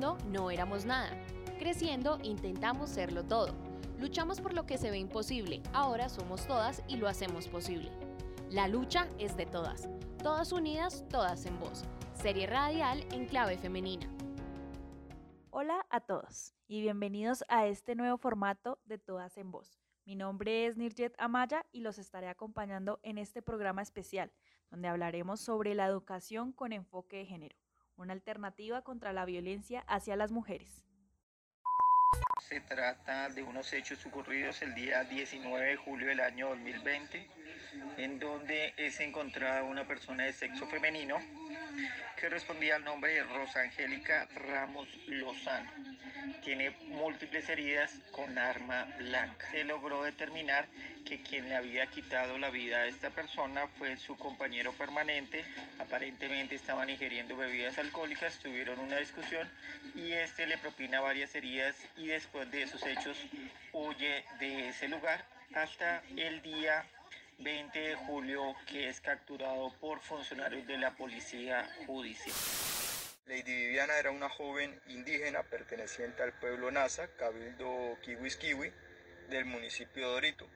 No éramos nada. Creciendo intentamos serlo todo. Luchamos por lo que se ve imposible. Ahora somos todas y lo hacemos posible. La lucha es de todas. Todas unidas, todas en voz. Serie radial en clave femenina. Hola a todos y bienvenidos a este nuevo formato de Todas en Voz. Mi nombre es Nirjet Amaya y los estaré acompañando en este programa especial, donde hablaremos sobre la educación con enfoque de género, una alternativa contra la violencia hacia las mujeres. Se trata de unos hechos ocurridos el día 19 de julio del año 2020, en donde es encontrada una persona de sexo femenino que respondía al nombre de Rosa Angélica Ramos Lozano. Tiene múltiples heridas con arma blanca. Se logró determinar que quien le había quitado la vida a esta persona fue su compañero permanente. Aparentemente estaban ingiriendo bebidas alcohólicas, tuvieron una discusión y este le propina varias heridas y después de esos hechos huye de ese lugar hasta el día 20 de julio que es capturado por funcionarios de la policía judicial. Lady Viviana era una joven indígena perteneciente al pueblo Nasa, Cabildo Kiwis del municipio de Dorito.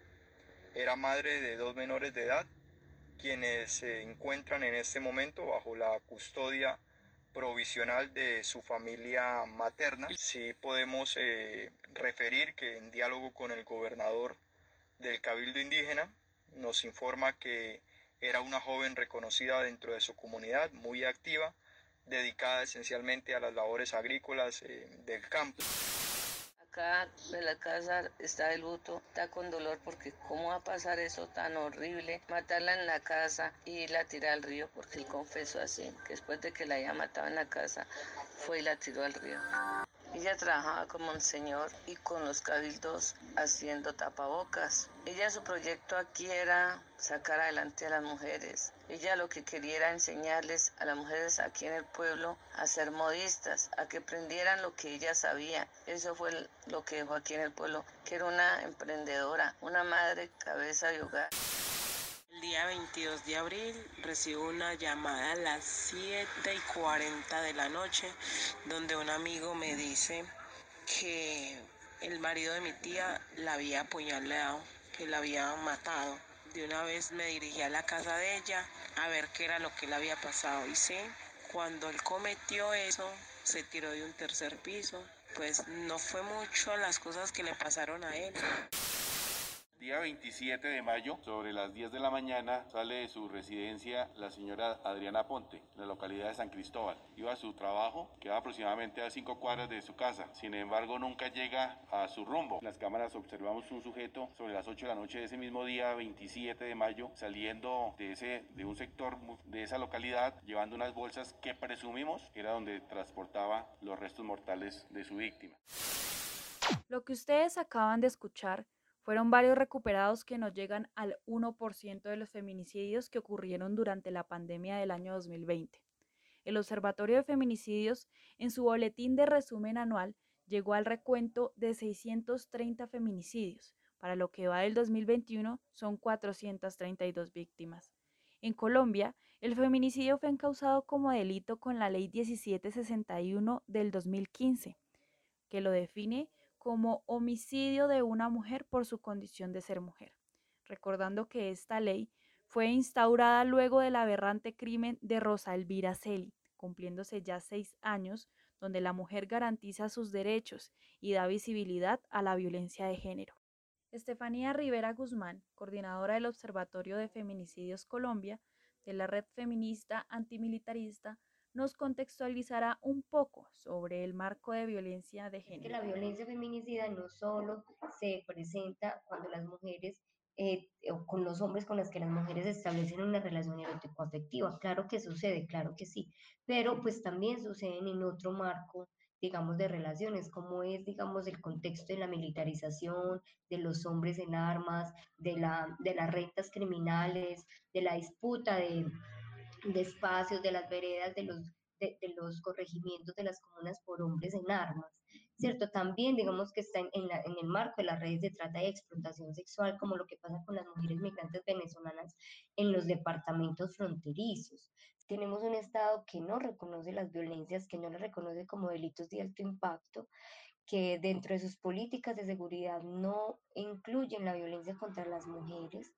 Era madre de dos menores de edad, quienes se encuentran en este momento bajo la custodia provisional de su familia materna. Sí podemos eh, referir que en diálogo con el gobernador del Cabildo Indígena, nos informa que era una joven reconocida dentro de su comunidad, muy activa, dedicada esencialmente a las labores agrícolas eh, del campo. Acá en la casa está el luto, está con dolor porque cómo va a pasar eso tan horrible, matarla en la casa y la tirar al río, porque él confesó así, que después de que la haya matado en la casa, fue y la tiró al río. Ella trabajaba como un señor y con los cabildos haciendo tapabocas. Ella su proyecto aquí era sacar adelante a las mujeres. Ella lo que quería era enseñarles a las mujeres aquí en el pueblo a ser modistas, a que aprendieran lo que ella sabía. Eso fue lo que dejó aquí en el pueblo, que era una emprendedora, una madre cabeza de hogar. El día 22 de abril recibo una llamada a las 7 y 40 de la noche donde un amigo me dice que el marido de mi tía la había apuñalado, que la había matado. De una vez me dirigí a la casa de ella a ver qué era lo que le había pasado. Y sí, cuando él cometió eso, se tiró de un tercer piso. Pues no fue mucho las cosas que le pasaron a él. Día 27 de mayo, sobre las 10 de la mañana, sale de su residencia la señora Adriana Ponte, en la localidad de San Cristóbal. Iba a su trabajo, queda aproximadamente a 5 cuadras de su casa. Sin embargo, nunca llega a su rumbo. En las cámaras observamos un sujeto sobre las 8 de la noche de ese mismo día, 27 de mayo, saliendo de, ese, de un sector de esa localidad, llevando unas bolsas que presumimos era donde transportaba los restos mortales de su víctima. Lo que ustedes acaban de escuchar fueron varios recuperados que no llegan al 1% de los feminicidios que ocurrieron durante la pandemia del año 2020. El Observatorio de Feminicidios, en su boletín de resumen anual, llegó al recuento de 630 feminicidios. Para lo que va del 2021 son 432 víctimas. En Colombia, el feminicidio fue encausado como delito con la Ley 1761 del 2015, que lo define como homicidio de una mujer por su condición de ser mujer, recordando que esta ley fue instaurada luego del aberrante crimen de Rosa Elvira Celi, cumpliéndose ya seis años, donde la mujer garantiza sus derechos y da visibilidad a la violencia de género. Estefanía Rivera Guzmán, coordinadora del Observatorio de Feminicidios Colombia, de la Red Feminista Antimilitarista, nos contextualizará un poco sobre el marco de violencia de género. la violencia feminicida no solo se presenta cuando las mujeres eh, o con los hombres con los que las mujeres establecen una relación erótico-afectiva. Claro que sucede, claro que sí, pero pues también suceden en otro marco, digamos, de relaciones, como es, digamos, el contexto de la militarización, de los hombres en armas, de, la, de las rentas criminales, de la disputa de de espacios, de las veredas, de los, de, los corregimientos de las comunas por hombres en armas, ¿cierto? También digamos que está en, en, el marco de las redes de trata y explotación sexual, como lo que pasa con las mujeres migrantes venezolanas en los departamentos fronterizos. Tenemos un Estado que no reconoce las violencias, que no las reconoce como delitos de alto impacto, que dentro de sus políticas de seguridad no incluyen la violencia contra las mujeres,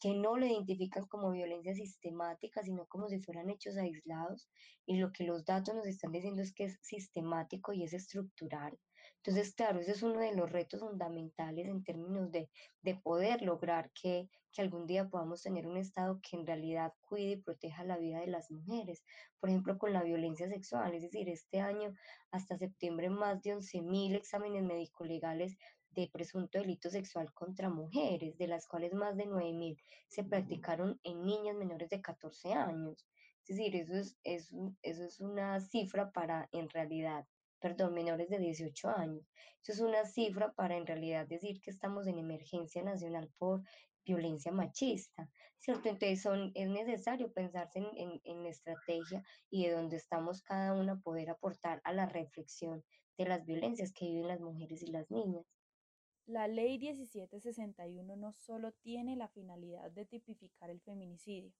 que no lo identifican como violencia sistemática, sino como si fueran hechos aislados, y lo que los datos nos están diciendo es que es sistemático y es estructural. Entonces, claro, ese es uno de los retos fundamentales en términos de, de poder lograr que, que algún día podamos tener un Estado que en realidad cuide y proteja la vida de las mujeres. Por ejemplo, con la violencia sexual, es decir, este año hasta septiembre más de 11.000 exámenes médico-legales de presunto delito sexual contra mujeres, de las cuales más de 9.000 se practicaron en niñas menores de 14 años. Es decir, eso es, eso es una cifra para en realidad, perdón, menores de 18 años. Eso es una cifra para en realidad decir que estamos en emergencia nacional por violencia machista, ¿cierto? Entonces son, es necesario pensarse en, en, en estrategia y de dónde estamos cada una poder aportar a la reflexión de las violencias que viven las mujeres y las niñas. La Ley 1761 no solo tiene la finalidad de tipificar el feminicidio,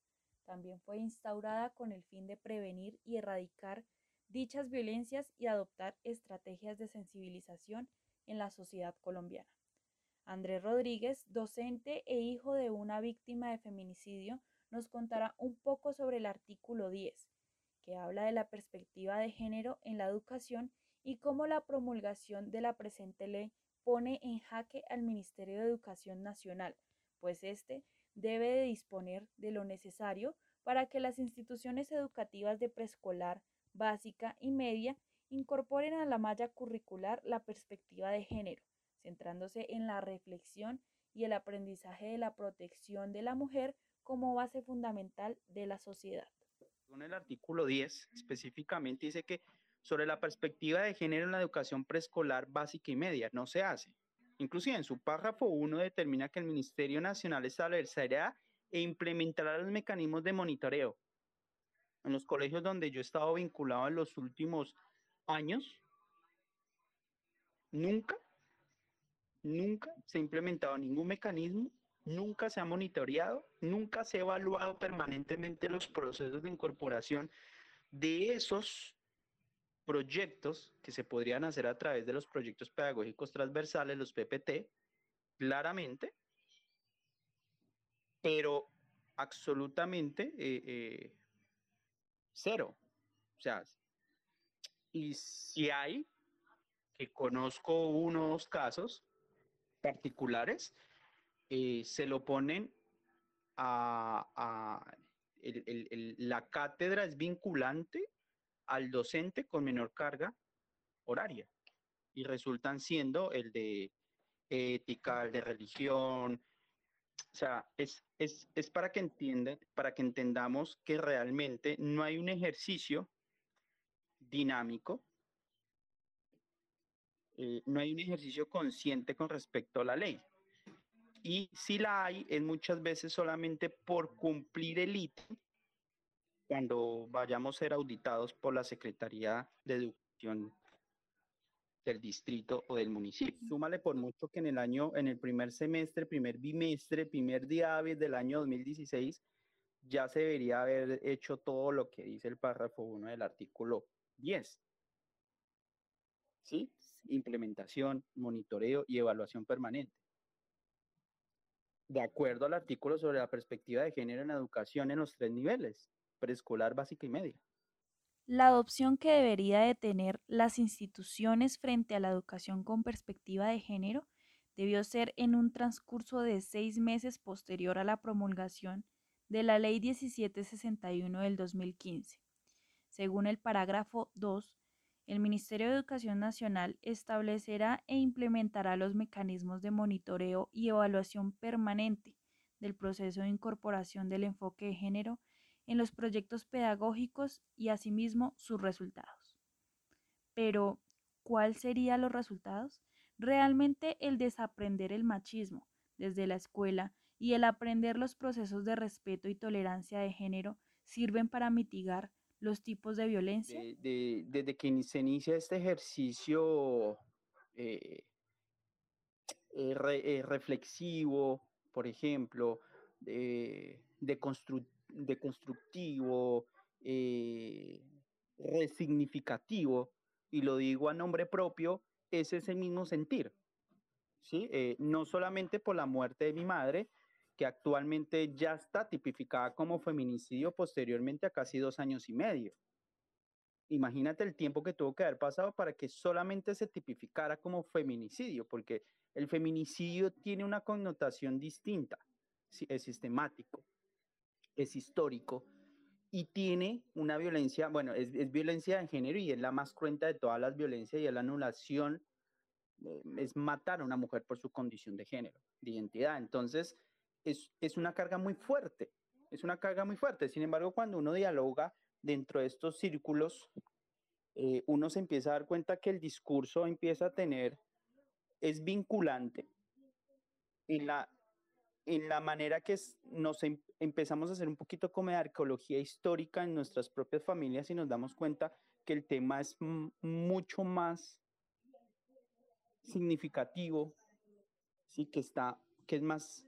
también fue instaurada con el fin de prevenir y erradicar dichas violencias y adoptar estrategias de sensibilización en la sociedad colombiana. Andrés Rodríguez, docente e hijo de una víctima de feminicidio, nos contará un poco sobre el artículo 10, que habla de la perspectiva de género en la educación y cómo la promulgación de la presente ley pone en jaque al Ministerio de Educación Nacional, pues éste debe de disponer de lo necesario para que las instituciones educativas de preescolar, básica y media incorporen a la malla curricular la perspectiva de género, centrándose en la reflexión y el aprendizaje de la protección de la mujer como base fundamental de la sociedad. En el artículo 10 específicamente dice que sobre la perspectiva de género en la educación preescolar básica y media. No se hace. Inclusive en su párrafo 1 determina que el Ministerio Nacional establecerá e implementará los mecanismos de monitoreo. En los colegios donde yo he estado vinculado en los últimos años, nunca, nunca se ha implementado ningún mecanismo, nunca se ha monitoreado, nunca se ha evaluado permanentemente los procesos de incorporación de esos proyectos que se podrían hacer a través de los proyectos pedagógicos transversales, los PPT, claramente, pero absolutamente eh, eh, cero. O sea, y si hay, que conozco unos casos particulares, eh, se lo ponen a, la cátedra es vinculante al docente con menor carga horaria y resultan siendo el de ética, el de religión. O sea, es, es, es para, que entiendan, para que entendamos que realmente no hay un ejercicio dinámico, eh, no hay un ejercicio consciente con respecto a la ley. Y si la hay, es muchas veces solamente por cumplir el ítem cuando vayamos a ser auditados por la Secretaría de Educación del distrito o del municipio. Súmale por mucho que en el año, en el primer semestre, primer bimestre, primer día del año 2016, ya se debería haber hecho todo lo que dice el párrafo 1 del artículo 10. ¿Sí? Implementación, monitoreo y evaluación permanente. De acuerdo al artículo sobre la perspectiva de género en la educación en los tres niveles, preescolar básica y media. La adopción que debería de tener las instituciones frente a la educación con perspectiva de género debió ser en un transcurso de seis meses posterior a la promulgación de la Ley 1761 del 2015. Según el parágrafo 2, el Ministerio de Educación Nacional establecerá e implementará los mecanismos de monitoreo y evaluación permanente del proceso de incorporación del enfoque de género en los proyectos pedagógicos y asimismo sus resultados. Pero, ¿cuáles serían los resultados? Realmente el desaprender el machismo desde la escuela y el aprender los procesos de respeto y tolerancia de género sirven para mitigar los tipos de violencia? desde que se inicia este ejercicio eh, eh, eh, reflexivo, por ejemplo, de, de, constructivo, resignificativo, y lo digo a nombre propio, es ese mismo sentir. ¿sí? no solamente por la muerte de mi madre, que actualmente ya está tipificada como feminicidio posteriormente a casi dos años y medio. Imagínate el tiempo que tuvo que haber pasado para que solamente se tipificara como feminicidio, porque el feminicidio tiene una connotación distinta, es sistemático, es histórico y tiene una violencia, bueno, es, violencia de género y es la más cruenta de todas las violencias y es la anulación, eh, es matar a una mujer por su condición de género, de identidad. Entonces, es, una carga muy fuerte, es una carga muy fuerte. Sin embargo, cuando uno dialoga dentro de estos círculos, eh, uno se empieza a dar cuenta que el discurso empieza a tener, es vinculante en la, en la manera que nos em, empezamos a hacer un poquito como de arqueología histórica en nuestras propias familias y nos damos cuenta que el tema es mucho más significativo, sí, que está, que es más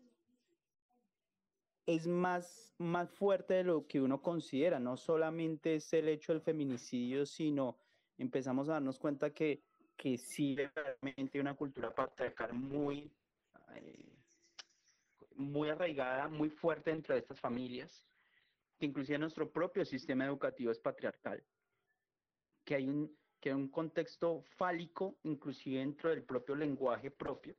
es más, más fuerte de lo que uno considera. No solamente es el hecho del feminicidio, sino empezamos a darnos cuenta que, que sí realmente una cultura patriarcal muy, eh, muy arraigada, muy fuerte dentro de estas familias, que inclusive nuestro propio sistema educativo es patriarcal, que hay un, que hay un contexto fálico, inclusive dentro del propio lenguaje propio,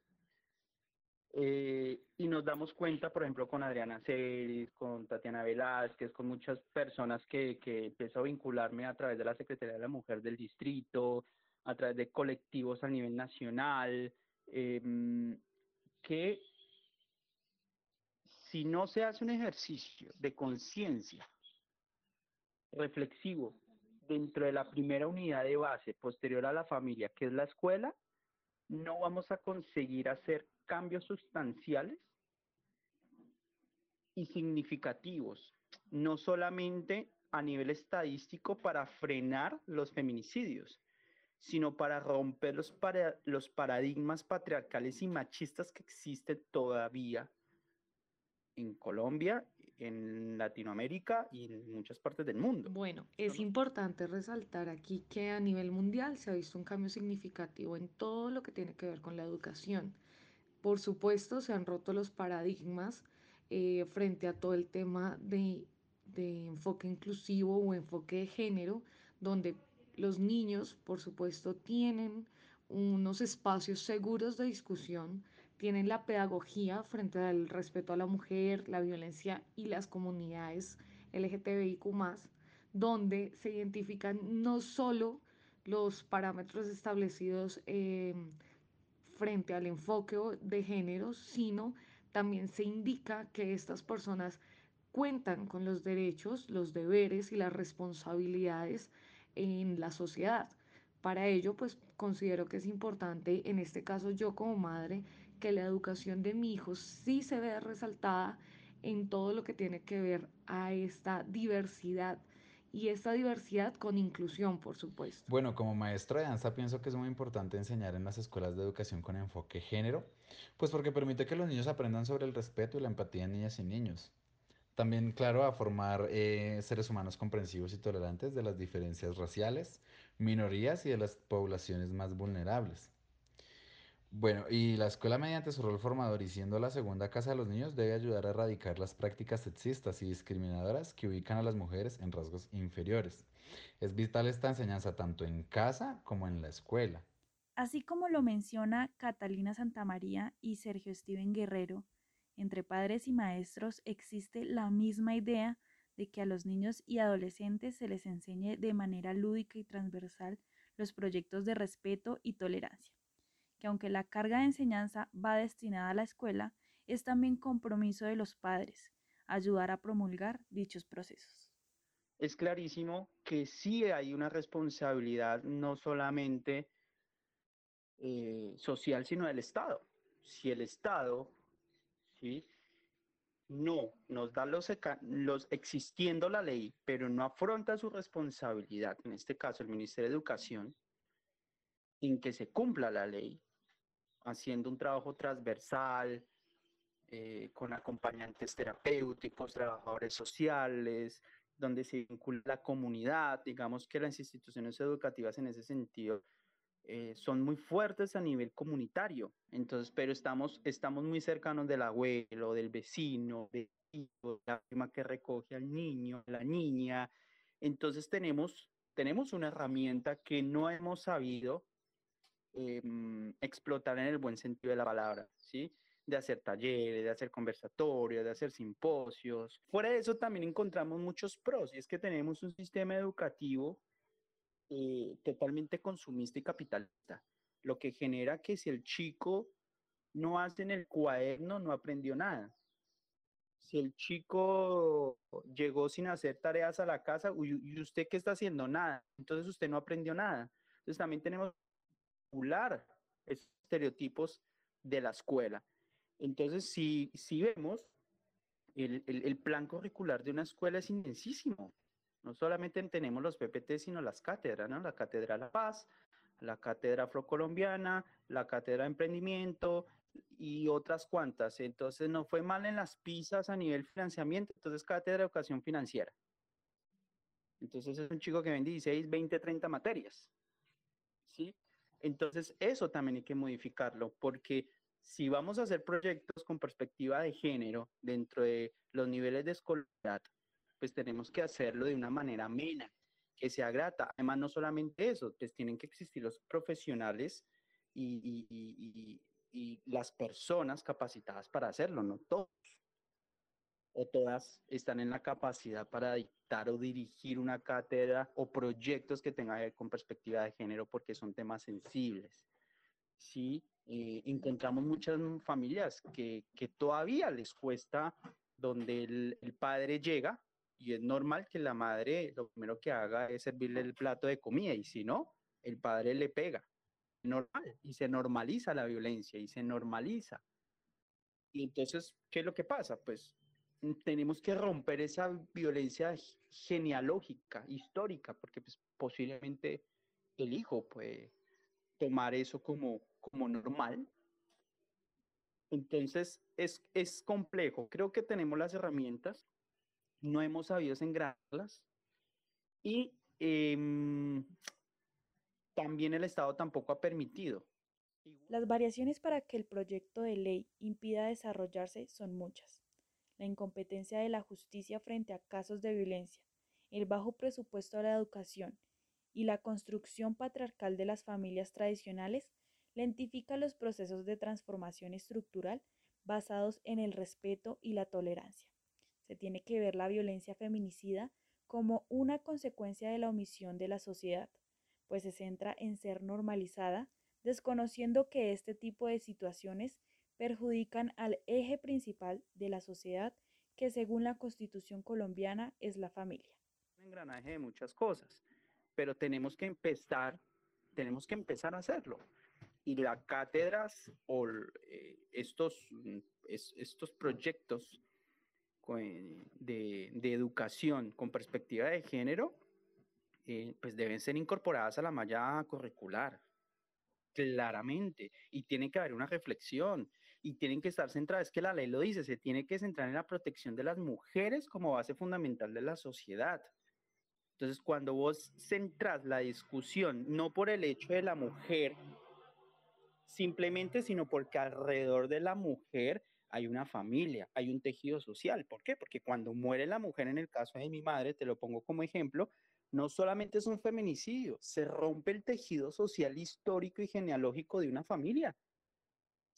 eh, y nos damos cuenta, por ejemplo, con Adriana Celis, con Tatiana Velázquez, con muchas personas que, que empezó a vincularme a través de la Secretaría de la Mujer del Distrito, a través de colectivos a nivel nacional, em, que si no se hace un ejercicio de conciencia reflexivo dentro de la primera unidad de base posterior a la familia, que es la escuela, no vamos a conseguir hacer cambios sustanciales y significativos, no solamente a nivel estadístico para frenar los feminicidios, sino para romper los, paradigmas patriarcales y machistas que existen todavía en Colombia, en Latinoamérica y en muchas partes del mundo. Bueno, es importante resaltar aquí que a nivel mundial se ha visto un cambio significativo en todo lo que tiene que ver con la educación. Por supuesto, se han roto los paradigmas eh, frente a todo el tema de, de enfoque inclusivo o enfoque de género, donde los niños, por supuesto, tienen unos espacios seguros de discusión, tienen la pedagogía frente al respeto a la mujer, la violencia y las comunidades LGTBIQ, donde se identifican no solo los parámetros establecidos eh, frente al enfoque de género, sino también se indica que estas personas cuentan con los derechos, los deberes y las responsabilidades en la sociedad. Para ello, pues considero que es importante, en este caso yo como madre, que la educación de mi hijo sí se vea resaltada en todo lo que tiene que ver a esta diversidad y esta diversidad con inclusión, por supuesto. Bueno, como maestra de danza pienso que es muy importante enseñar en las escuelas de educación con enfoque género, pues porque permite que los niños aprendan sobre el respeto y la empatía en niñas y niños. También, claro, a formar eh, seres humanos comprensivos y tolerantes de las diferencias raciales, minorías y de las poblaciones más vulnerables. Bueno, y la escuela mediante su rol formador y siendo la segunda casa de los niños debe ayudar a erradicar las prácticas sexistas y discriminadoras que ubican a las mujeres en rasgos inferiores. Es vital esta enseñanza tanto en casa como en la escuela. Así como lo menciona Catalina Santamaría y Sergio Steven Guerrero, entre padres y maestros existe la misma idea de que a los niños y adolescentes se les enseñe de manera lúdica y transversal los proyectos de respeto y tolerancia que aunque la carga de enseñanza va destinada a la escuela, es también compromiso de los padres ayudar a promulgar dichos procesos. Es clarísimo que sí hay una responsabilidad no solamente eh, social, sino del Estado. Si el Estado no, nos da los, los existiendo la ley, pero no afronta su responsabilidad, en este caso el Ministerio de Educación, en que se cumpla la ley, haciendo un trabajo transversal, eh, con acompañantes terapéuticos, trabajadores sociales, donde se vincula la comunidad, digamos que las instituciones educativas en ese sentido eh, son muy fuertes a nivel comunitario, entonces, pero estamos, estamos muy cercanos del abuelo, del vecino, de la prima que recoge al niño, la niña, entonces tenemos, tenemos una herramienta que no hemos sabido em, explotar en el buen sentido de la palabra, ¿sí? de hacer talleres, de hacer conversatorios, de hacer simposios. Fuera de eso también encontramos muchos pros y es que tenemos un sistema educativo eh, totalmente consumista y capitalista, lo que genera que si el chico no hace en el cuaderno, no aprendió nada. Si el chico llegó sin hacer tareas a la casa, ¿y usted qué está haciendo? Nada. Entonces usted no aprendió nada. Entonces también tenemos regular esos estereotipos de la escuela. Entonces, si, si vemos, el, el, plan curricular de una escuela es inmensísimo. No solamente tenemos los PPT, sino las cátedras, ¿no? La Cátedra la Paz, la Cátedra Afrocolombiana, la Cátedra de Emprendimiento y otras cuantas. Entonces, no fue mal en las pizzas a nivel financiamiento, entonces Cátedra de Educación Financiera. Entonces, es un chico que vende 16, 20, 30 materias. Entonces, eso también hay que modificarlo, porque si vamos a hacer proyectos con perspectiva de género dentro de los niveles de escolaridad, pues tenemos que hacerlo de una manera amena, que sea grata. Además, no solamente eso, pues tienen que existir los profesionales y, las personas capacitadas para hacerlo, no todos o todas están en la capacidad para dictar o dirigir una cátedra o proyectos que tengan que ver con perspectiva de género porque son temas sensibles. Sí, eh, encontramos muchas familias que, que, todavía les cuesta donde el, el, padre llega y es normal que la madre lo primero que haga es servirle el plato de comida y si no, el padre le pega. Normal. Y se normaliza la violencia y se normaliza. Y entonces, ¿qué es lo que pasa? Pues tenemos que romper esa violencia genealógica, histórica, porque pues, posiblemente el hijo puede tomar eso como, como normal. Entonces, es, es complejo. Creo que tenemos las herramientas, no hemos sabido engrasarlas y em, también el Estado tampoco ha permitido. Las variaciones para que el proyecto de ley impida desarrollarse son muchas. La incompetencia de la justicia frente a casos de violencia, el bajo presupuesto a la educación y la construcción patriarcal de las familias tradicionales lentifica los procesos de transformación estructural basados en el respeto y la tolerancia. Se tiene que ver la violencia feminicida como una consecuencia de la omisión de la sociedad, pues se centra en ser normalizada, desconociendo que este tipo de situaciones perjudican al eje principal de la sociedad que según la constitución colombiana es la familia. Un engranaje de muchas cosas, pero tenemos que empezar, tenemos que empezar a hacerlo. Y las cátedras o eh, estos, mm, estos proyectos de, de, educación con perspectiva de género, eh, pues deben ser incorporadas a la malla curricular, claramente, y tiene que haber una reflexión, y tienen que estar centradas, es que la ley lo dice, se tiene que centrar en la protección de las mujeres como base fundamental de la sociedad. Entonces, cuando vos centras la discusión no por el hecho de la mujer, simplemente, sino porque alrededor de la mujer hay una familia, hay un tejido social. ¿Por qué? Porque cuando muere la mujer, en el caso de mi madre, te lo pongo como ejemplo, no solamente es un feminicidio, se rompe el tejido social histórico y genealógico de una familia.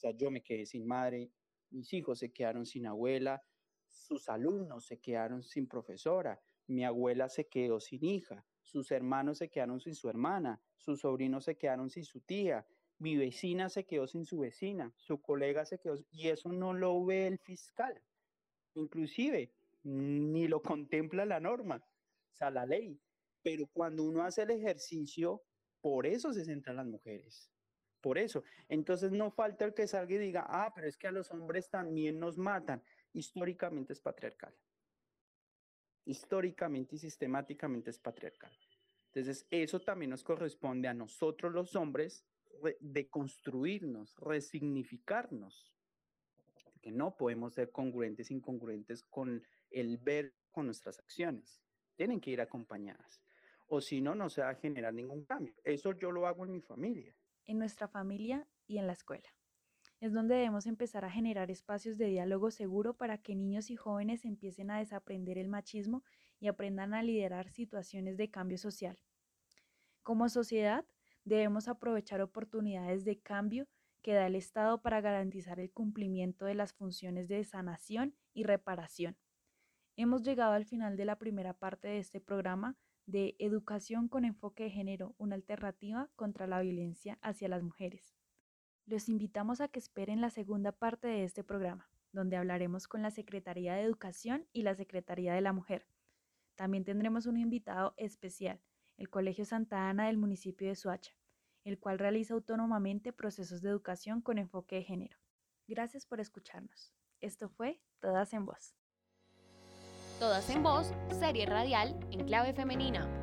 Sea, yo me quedé sin madre, mis hijos se quedaron sin abuela, sus alumnos se quedaron sin profesora, mi abuela se quedó sin hija, sus hermanos se quedaron sin su hermana, sus sobrinos se quedaron sin su tía, mi vecina se quedó sin su vecina, su colega se quedó, y eso no lo ve el fiscal. Inclusive, ni lo contempla la norma, o sea, la ley. Pero cuando uno hace el ejercicio, por eso se centran las mujeres. Por eso. Entonces no falta el que salga y diga, ah, pero es que a los hombres también nos matan. históricamente es patriarcal. Históricamente y sistemáticamente es patriarcal. Entonces, eso también nos corresponde a nosotros los hombres de construirnos, resignificarnos, que no podemos ser congruentes, incongruentes con el ver, con nuestras acciones. Tienen que ir acompañadas. O si no, no se va a generar ningún cambio. Eso yo lo hago en mi familia. En nuestra familia y en la escuela. Es donde debemos empezar a generar espacios de diálogo seguro para que niños y jóvenes empiecen a desaprender el machismo y aprendan a liderar situaciones de cambio social. Como sociedad, debemos aprovechar oportunidades de cambio que da el Estado para garantizar el cumplimiento de las funciones de sanación y reparación. Hemos llegado al final de la primera parte de este programa de Educación con enfoque de género, una alternativa contra la violencia hacia las mujeres. Los invitamos a que esperen la segunda parte de este programa, donde hablaremos con la Secretaría de Educación y la Secretaría de la Mujer. También tendremos un invitado especial, el Colegio Santa Ana del municipio de Suacha el cual realiza autónomamente procesos de educación con enfoque de género. Gracias por escucharnos. Esto fue Todas en Voz. Todas en Voz, serie radial en clave femenina.